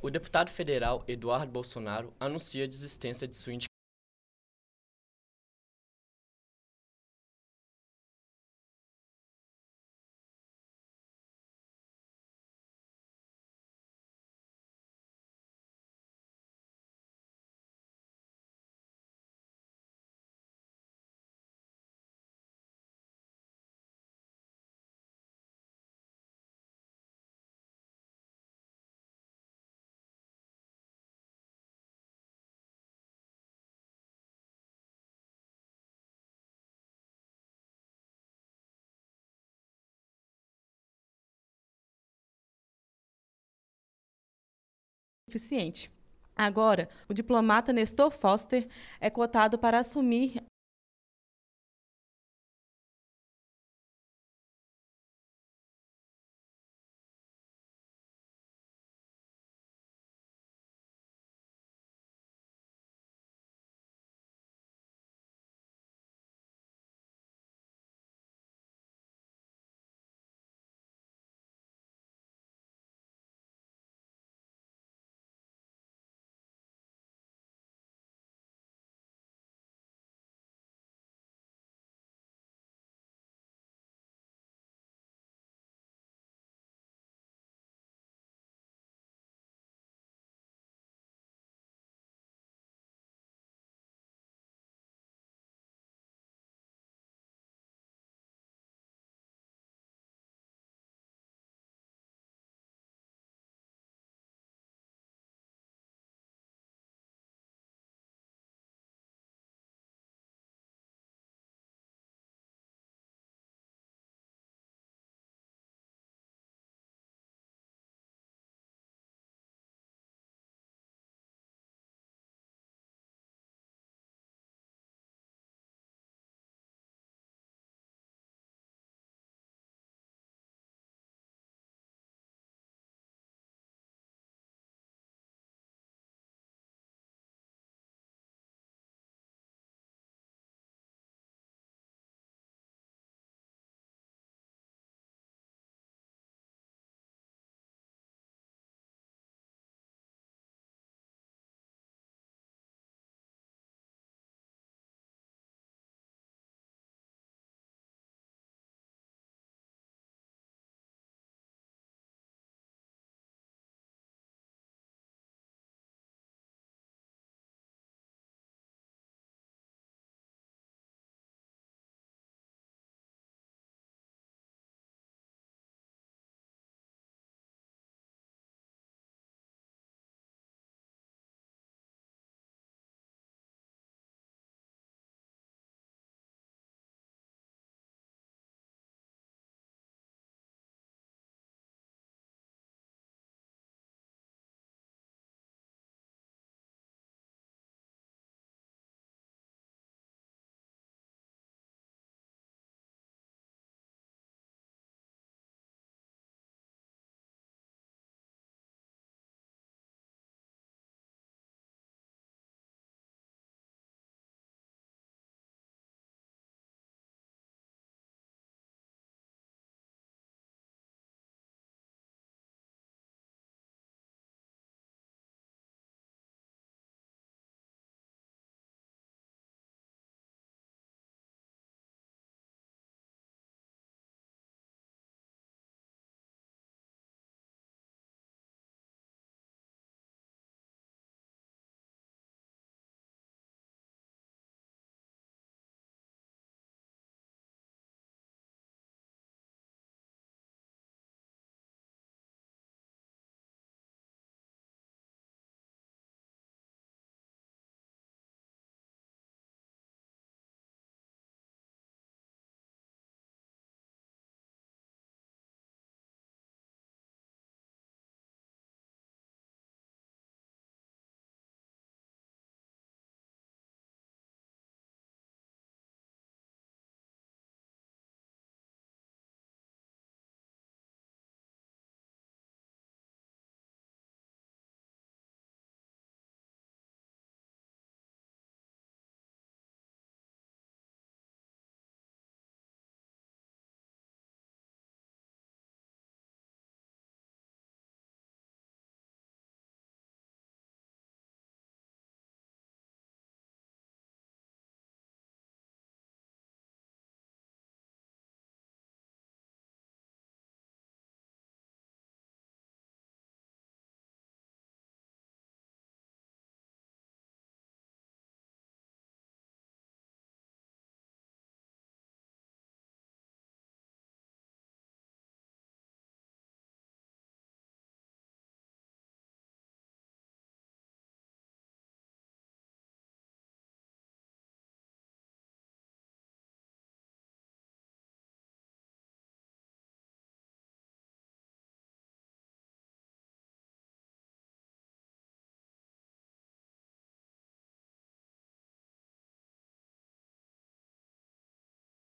O deputado federal Eduardo Bolsonaro anuncia a desistência de sua suficiente. Agora, o diplomata Nestor Foster é cotado para assumir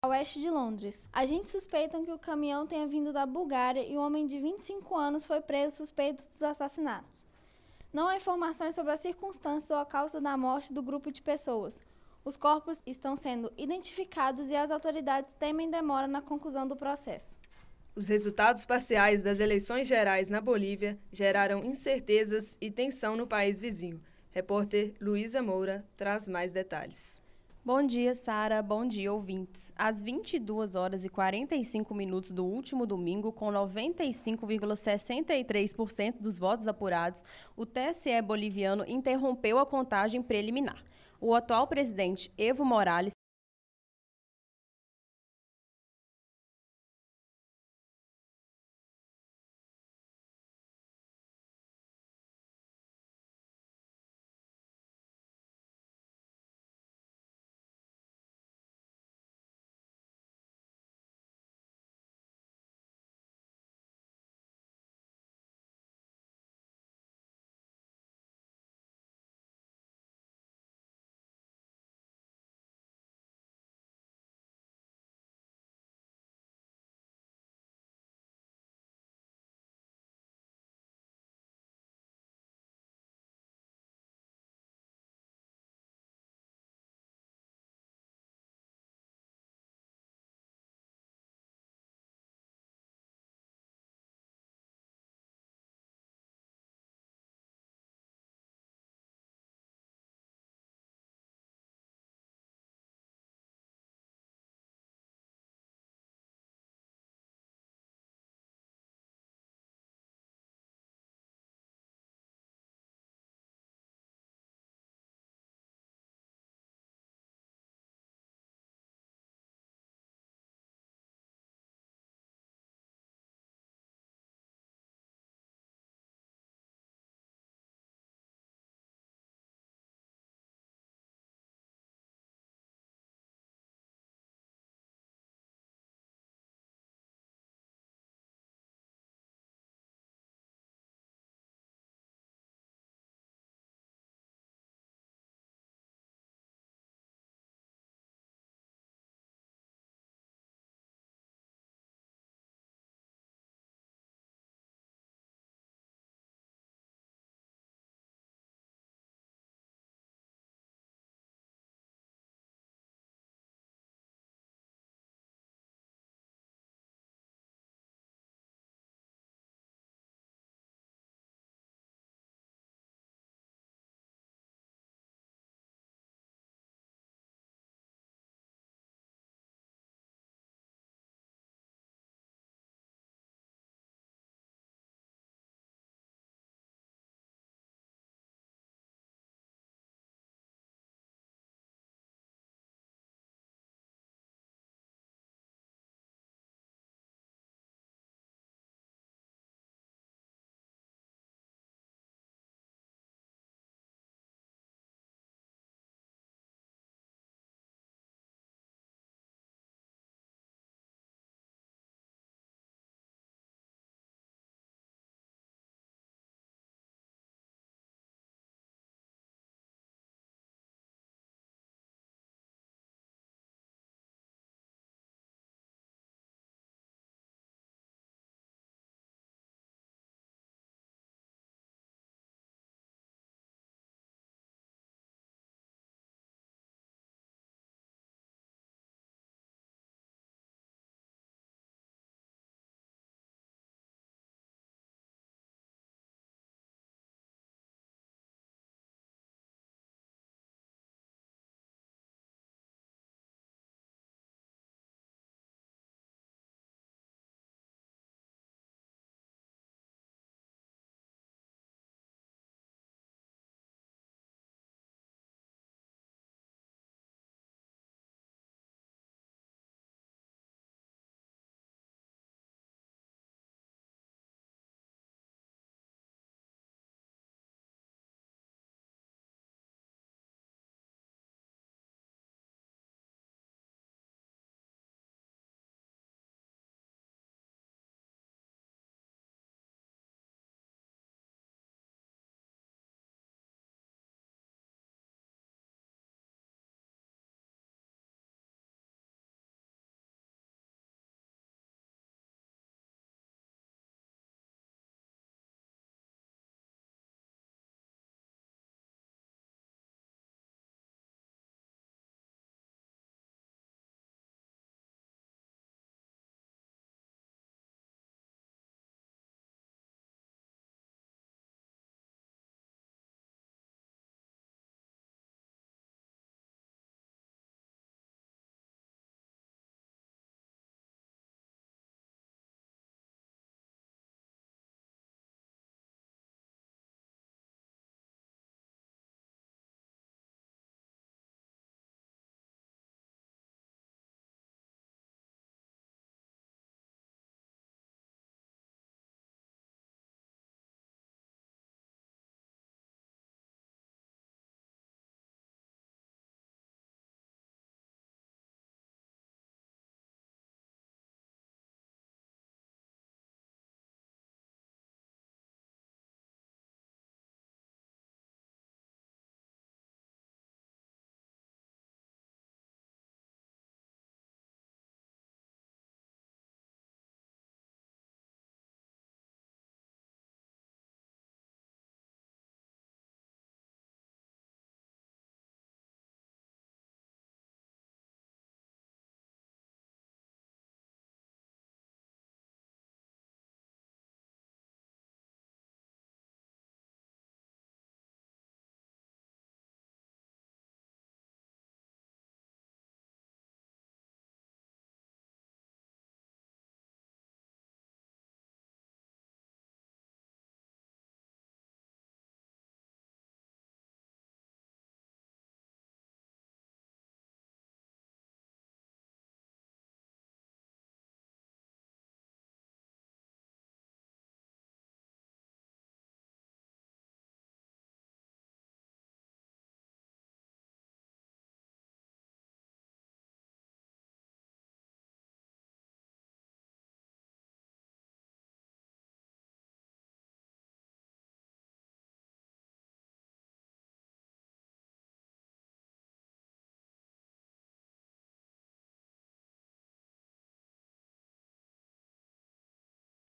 oeste de Londres. Agentes suspeitam que o caminhão tenha vindo da Bulgária e um homem de 25 anos foi preso suspeito dos assassinatos. Não há informações sobre as circunstâncias ou a causa da morte do grupo de pessoas. Os corpos estão sendo identificados e as autoridades temem demora na conclusão do processo. Os resultados parciais das eleições gerais na Bolívia geraram incertezas e tensão no país vizinho. Repórter Luísa Moura traz mais detalhes. Bom dia, Sara. Bom dia, ouvintes. Às 22 horas e 45 minutos do último domingo, com 95,63% dos votos apurados, o TSE boliviano interrompeu a contagem preliminar. O atual presidente Evo Morales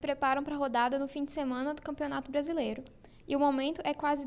preparam para a rodada no fim de semana do Campeonato Brasileiro. E o momento é quase.